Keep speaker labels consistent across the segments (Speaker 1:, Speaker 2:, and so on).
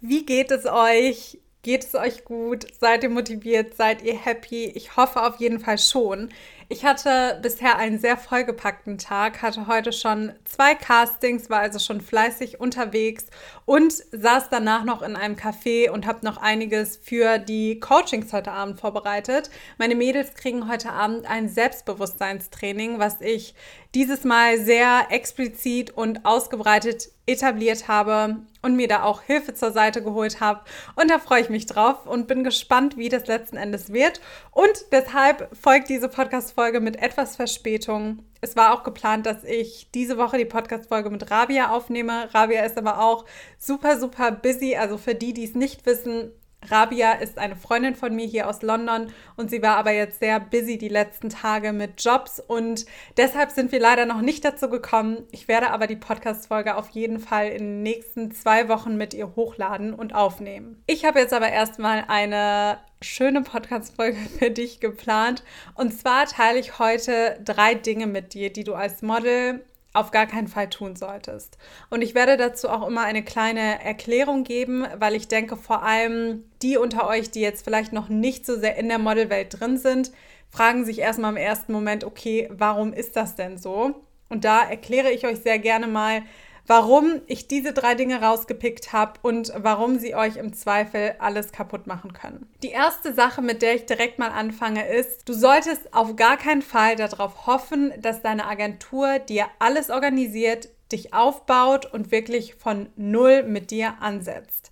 Speaker 1: Wie geht es euch? Geht es euch gut? Seid ihr motiviert? Seid ihr happy? Ich hoffe auf jeden Fall schon. Ich hatte bisher einen sehr vollgepackten Tag, hatte heute schon zwei Castings, war also schon fleißig unterwegs und saß danach noch in einem Café und habe noch einiges für die Coachings heute Abend vorbereitet. Meine Mädels kriegen heute Abend ein Selbstbewusstseinstraining, was ich dieses Mal sehr explizit und ausgebreitet etabliert habe und mir da auch Hilfe zur Seite geholt habe. Und da freue ich mich drauf und bin gespannt, wie das letzten Endes wird. Und deshalb folgt diese Podcast-Folge mit etwas Verspätung. Es war auch geplant, dass ich diese Woche die Podcast-Folge mit Rabia aufnehme. Rabia ist aber auch super, super busy. Also für die, die es nicht wissen, Rabia ist eine Freundin von mir hier aus London und sie war aber jetzt sehr busy die letzten Tage mit Jobs und deshalb sind wir leider noch nicht dazu gekommen. Ich werde aber die Podcast-Folge auf jeden Fall in den nächsten zwei Wochen mit ihr hochladen und aufnehmen. Ich habe jetzt aber erstmal eine schöne Podcast-Folge für dich geplant und zwar teile ich heute drei Dinge mit dir, die du als Model auf gar keinen Fall tun solltest. Und ich werde dazu auch immer eine kleine Erklärung geben, weil ich denke, vor allem die unter euch, die jetzt vielleicht noch nicht so sehr in der Modelwelt drin sind, fragen sich erstmal im ersten Moment, okay, warum ist das denn so? Und da erkläre ich euch sehr gerne mal, warum ich diese drei Dinge rausgepickt habe und warum sie euch im Zweifel alles kaputt machen können. Die erste Sache, mit der ich direkt mal anfange, ist, du solltest auf gar keinen Fall darauf hoffen, dass deine Agentur dir alles organisiert, dich aufbaut und wirklich von null mit dir ansetzt.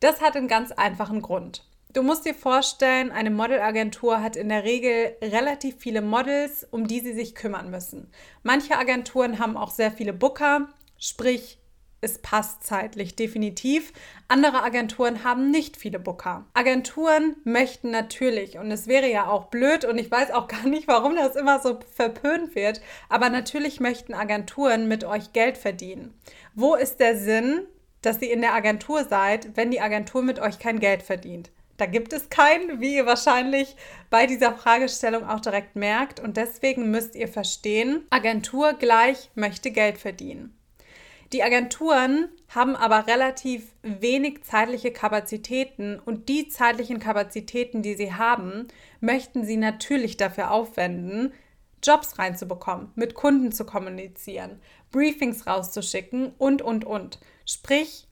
Speaker 1: Das hat einen ganz einfachen Grund. Du musst dir vorstellen, eine Modelagentur hat in der Regel relativ viele Models, um die sie sich kümmern müssen. Manche Agenturen haben auch sehr viele Booker, Sprich, es passt zeitlich definitiv. Andere Agenturen haben nicht viele Booker. Agenturen möchten natürlich, und es wäre ja auch blöd, und ich weiß auch gar nicht, warum das immer so verpönt wird, aber natürlich möchten Agenturen mit euch Geld verdienen. Wo ist der Sinn, dass ihr in der Agentur seid, wenn die Agentur mit euch kein Geld verdient? Da gibt es keinen, wie ihr wahrscheinlich bei dieser Fragestellung auch direkt merkt. Und deswegen müsst ihr verstehen, Agentur gleich möchte Geld verdienen. Die Agenturen haben aber relativ wenig zeitliche Kapazitäten und die zeitlichen Kapazitäten, die sie haben, möchten sie natürlich dafür aufwenden, Jobs reinzubekommen, mit Kunden zu kommunizieren, Briefings rauszuschicken und, und, und. Sprich,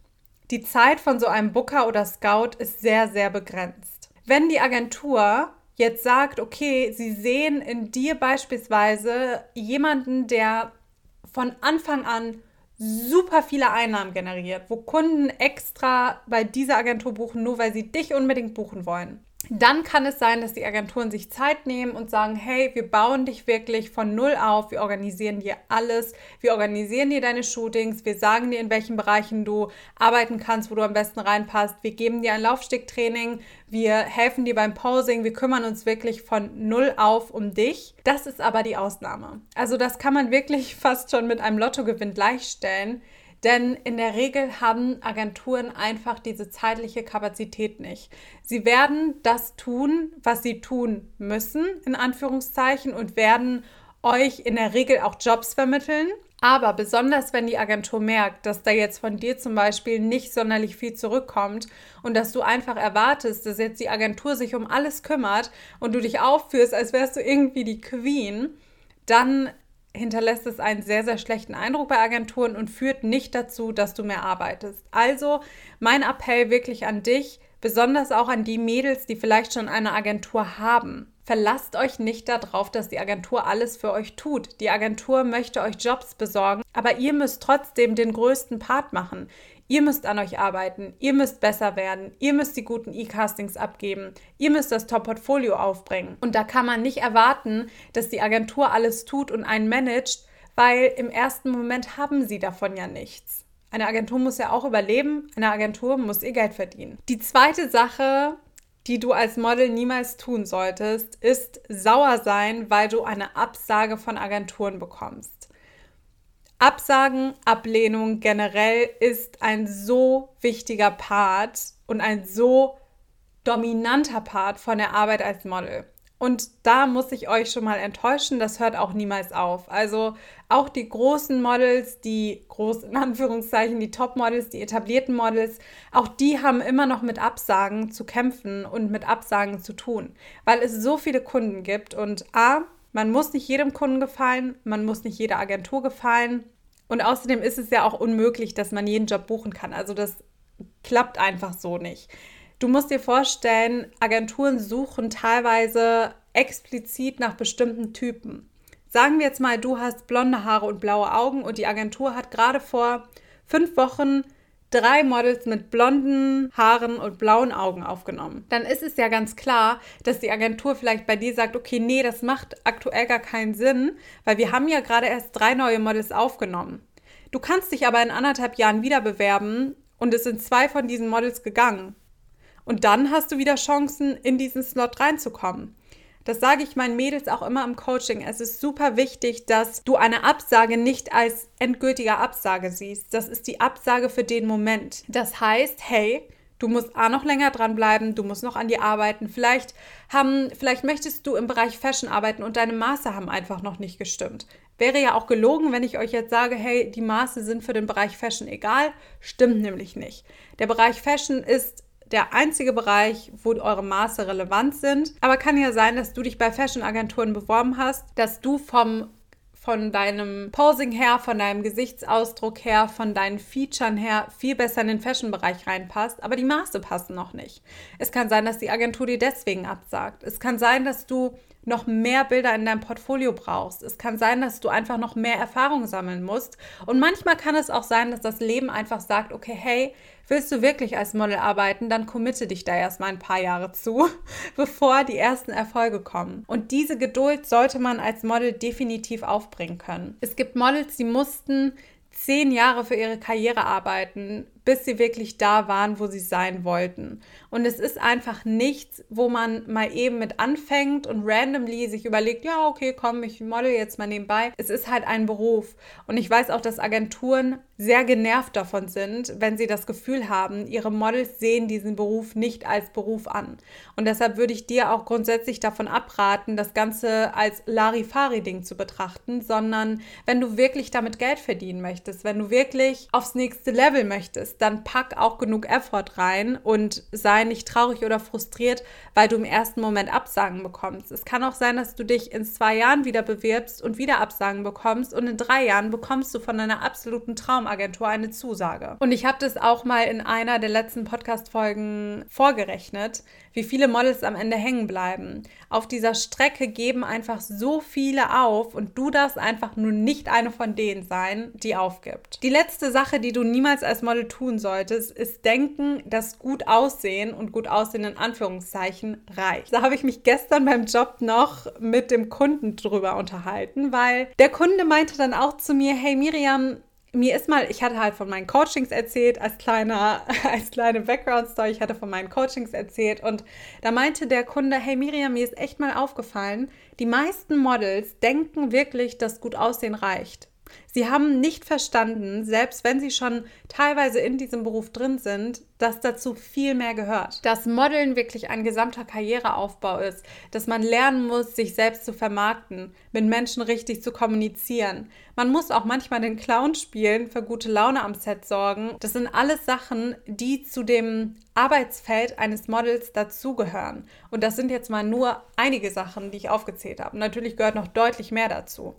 Speaker 1: die Zeit von so einem Booker oder Scout ist sehr, sehr begrenzt. Wenn die Agentur jetzt sagt, okay, sie sehen in dir beispielsweise jemanden, der von Anfang an super viele Einnahmen generiert, wo Kunden extra bei dieser Agentur buchen, nur weil sie dich unbedingt buchen wollen dann kann es sein, dass die Agenturen sich Zeit nehmen und sagen, hey, wir bauen dich wirklich von null auf, wir organisieren dir alles, wir organisieren dir deine Shootings, wir sagen dir, in welchen Bereichen du arbeiten kannst, wo du am besten reinpasst, wir geben dir ein Laufsticktraining, wir helfen dir beim Posing, wir kümmern uns wirklich von null auf um dich. Das ist aber die Ausnahme. Also das kann man wirklich fast schon mit einem Lottogewinn gleichstellen. Denn in der Regel haben Agenturen einfach diese zeitliche Kapazität nicht. Sie werden das tun, was sie tun müssen, in Anführungszeichen, und werden euch in der Regel auch Jobs vermitteln. Aber besonders wenn die Agentur merkt, dass da jetzt von dir zum Beispiel nicht sonderlich viel zurückkommt und dass du einfach erwartest, dass jetzt die Agentur sich um alles kümmert und du dich aufführst, als wärst du irgendwie die Queen, dann hinterlässt es einen sehr, sehr schlechten Eindruck bei Agenturen und führt nicht dazu, dass du mehr arbeitest. Also mein Appell wirklich an dich, besonders auch an die Mädels, die vielleicht schon eine Agentur haben. Verlasst euch nicht darauf, dass die Agentur alles für euch tut. Die Agentur möchte euch Jobs besorgen, aber ihr müsst trotzdem den größten Part machen. Ihr müsst an euch arbeiten, ihr müsst besser werden, ihr müsst die guten E-Castings abgeben, ihr müsst das Top-Portfolio aufbringen. Und da kann man nicht erwarten, dass die Agentur alles tut und einen managt, weil im ersten Moment haben sie davon ja nichts. Eine Agentur muss ja auch überleben, eine Agentur muss ihr Geld verdienen. Die zweite Sache, die du als Model niemals tun solltest, ist sauer sein, weil du eine Absage von Agenturen bekommst. Absagen, Ablehnung generell ist ein so wichtiger Part und ein so dominanter Part von der Arbeit als Model. Und da muss ich euch schon mal enttäuschen, das hört auch niemals auf. Also auch die großen Models, die groß in Anführungszeichen, die Top-Models, die etablierten Models, auch die haben immer noch mit Absagen zu kämpfen und mit Absagen zu tun, weil es so viele Kunden gibt. Und A, man muss nicht jedem Kunden gefallen, man muss nicht jeder Agentur gefallen. Und außerdem ist es ja auch unmöglich, dass man jeden Job buchen kann. Also das klappt einfach so nicht. Du musst dir vorstellen, Agenturen suchen teilweise explizit nach bestimmten Typen. Sagen wir jetzt mal, du hast blonde Haare und blaue Augen und die Agentur hat gerade vor fünf Wochen drei Models mit blonden Haaren und blauen Augen aufgenommen. Dann ist es ja ganz klar, dass die Agentur vielleicht bei dir sagt, okay, nee, das macht aktuell gar keinen Sinn, weil wir haben ja gerade erst drei neue Models aufgenommen. Du kannst dich aber in anderthalb Jahren wieder bewerben und es sind zwei von diesen Models gegangen. Und dann hast du wieder Chancen, in diesen Slot reinzukommen. Das sage ich meinen Mädels auch immer im Coaching. Es ist super wichtig, dass du eine Absage nicht als endgültige Absage siehst. Das ist die Absage für den Moment. Das heißt, hey, du musst A noch länger dranbleiben, du musst noch an dir arbeiten. Vielleicht haben, vielleicht möchtest du im Bereich Fashion arbeiten und deine Maße haben einfach noch nicht gestimmt. Wäre ja auch gelogen, wenn ich euch jetzt sage, hey, die Maße sind für den Bereich Fashion egal. Stimmt nämlich nicht. Der Bereich Fashion ist der einzige Bereich, wo eure Maße relevant sind. Aber kann ja sein, dass du dich bei Fashion-Agenturen beworben hast, dass du vom von deinem Posing her, von deinem Gesichtsausdruck her, von deinen Featuren her viel besser in den Fashion-Bereich reinpasst, aber die Maße passen noch nicht. Es kann sein, dass die Agentur dir deswegen absagt. Es kann sein, dass du noch mehr Bilder in deinem Portfolio brauchst. Es kann sein, dass du einfach noch mehr Erfahrung sammeln musst. Und manchmal kann es auch sein, dass das Leben einfach sagt, okay, hey, willst du wirklich als Model arbeiten, dann committe dich da erstmal ein paar Jahre zu, bevor die ersten Erfolge kommen. Und diese Geduld sollte man als Model definitiv aufbringen können. Es gibt Models, die mussten zehn Jahre für ihre Karriere arbeiten, bis sie wirklich da waren, wo sie sein wollten. Und es ist einfach nichts, wo man mal eben mit anfängt und randomly sich überlegt, ja, okay, komm, ich model jetzt mal nebenbei. Es ist halt ein Beruf. Und ich weiß auch, dass Agenturen sehr genervt davon sind, wenn sie das Gefühl haben, ihre Models sehen diesen Beruf nicht als Beruf an. Und deshalb würde ich dir auch grundsätzlich davon abraten, das Ganze als Larifari-Ding zu betrachten, sondern wenn du wirklich damit Geld verdienen möchtest, wenn du wirklich aufs nächste Level möchtest, dann pack auch genug Effort rein und sei nicht traurig oder frustriert, weil du im ersten Moment Absagen bekommst. Es kann auch sein, dass du dich in zwei Jahren wieder bewirbst und wieder Absagen bekommst und in drei Jahren bekommst du von deiner absoluten Traumagentur eine Zusage. Und ich habe das auch mal in einer der letzten Podcast-Folgen vorgerechnet, wie viele Models am Ende hängen bleiben. Auf dieser Strecke geben einfach so viele auf und du darfst einfach nur nicht eine von denen sein, die aufgibt. Die letzte Sache, die du niemals als Model tun solltest, ist denken, dass gut aussehen und gut aussehen in Anführungszeichen reicht. Da habe ich mich gestern beim Job noch mit dem Kunden drüber unterhalten, weil der Kunde meinte dann auch zu mir, hey Miriam, mir ist mal, ich hatte halt von meinen Coachings erzählt, als kleiner, als kleine Background-Story, ich hatte von meinen Coachings erzählt und da meinte der Kunde, hey Miriam, mir ist echt mal aufgefallen, die meisten Models denken wirklich, dass gut aussehen reicht. Sie haben nicht verstanden, selbst wenn sie schon teilweise in diesem Beruf drin sind, dass dazu viel mehr gehört. Dass Modeln wirklich ein gesamter Karriereaufbau ist, dass man lernen muss, sich selbst zu vermarkten, mit Menschen richtig zu kommunizieren. Man muss auch manchmal den Clown spielen, für gute Laune am Set sorgen. Das sind alles Sachen, die zu dem Arbeitsfeld eines Models dazugehören. Und das sind jetzt mal nur einige Sachen, die ich aufgezählt habe. Natürlich gehört noch deutlich mehr dazu.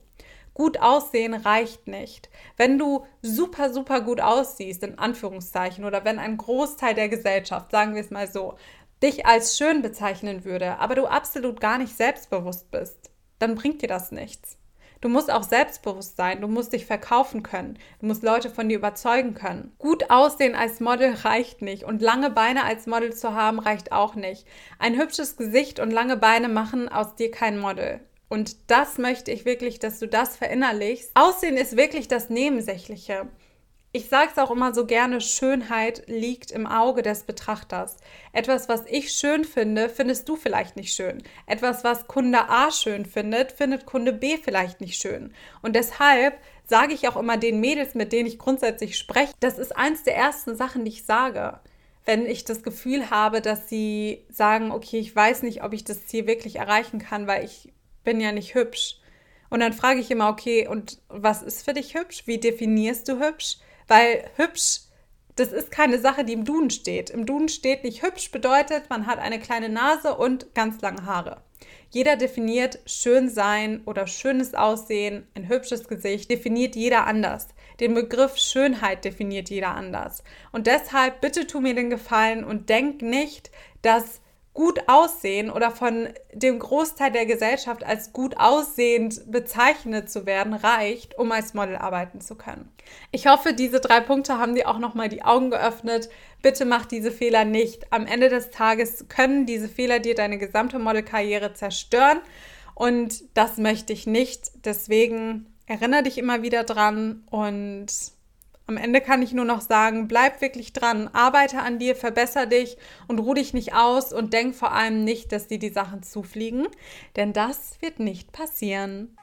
Speaker 1: Gut aussehen reicht nicht. Wenn du super, super gut aussiehst, in Anführungszeichen, oder wenn ein Großteil der Gesellschaft, sagen wir es mal so, dich als schön bezeichnen würde, aber du absolut gar nicht selbstbewusst bist, dann bringt dir das nichts. Du musst auch selbstbewusst sein, du musst dich verkaufen können, du musst Leute von dir überzeugen können. Gut aussehen als Model reicht nicht und lange Beine als Model zu haben reicht auch nicht. Ein hübsches Gesicht und lange Beine machen aus dir kein Model. Und das möchte ich wirklich, dass du das verinnerlichst. Aussehen ist wirklich das Nebensächliche. Ich sage es auch immer so gerne, Schönheit liegt im Auge des Betrachters. Etwas, was ich schön finde, findest du vielleicht nicht schön. Etwas, was Kunde A schön findet, findet Kunde B vielleicht nicht schön. Und deshalb sage ich auch immer den Mädels, mit denen ich grundsätzlich spreche, das ist eins der ersten Sachen, die ich sage. wenn ich das Gefühl habe, dass sie sagen, okay, ich weiß nicht, ob ich das Ziel wirklich erreichen kann, weil ich bin ja nicht hübsch. Und dann frage ich immer, okay, und was ist für dich hübsch? Wie definierst du hübsch? Weil hübsch, das ist keine Sache, die im Duden steht. Im Duden steht nicht hübsch bedeutet, man hat eine kleine Nase und ganz lange Haare. Jeder definiert schön sein oder schönes Aussehen, ein hübsches Gesicht, definiert jeder anders. Den Begriff Schönheit definiert jeder anders. Und deshalb bitte tu mir den Gefallen und denk nicht, dass gut aussehen oder von dem Großteil der Gesellschaft als gut aussehend bezeichnet zu werden, reicht, um als Model arbeiten zu können. Ich hoffe, diese drei Punkte haben dir auch nochmal die Augen geöffnet. Bitte mach diese Fehler nicht. Am Ende des Tages können diese Fehler dir deine gesamte Modelkarriere zerstören und das möchte ich nicht. Deswegen erinnere dich immer wieder dran und am Ende kann ich nur noch sagen, bleib wirklich dran, arbeite an dir, verbessere dich und ruh dich nicht aus und denk vor allem nicht, dass dir die Sachen zufliegen, denn das wird nicht passieren.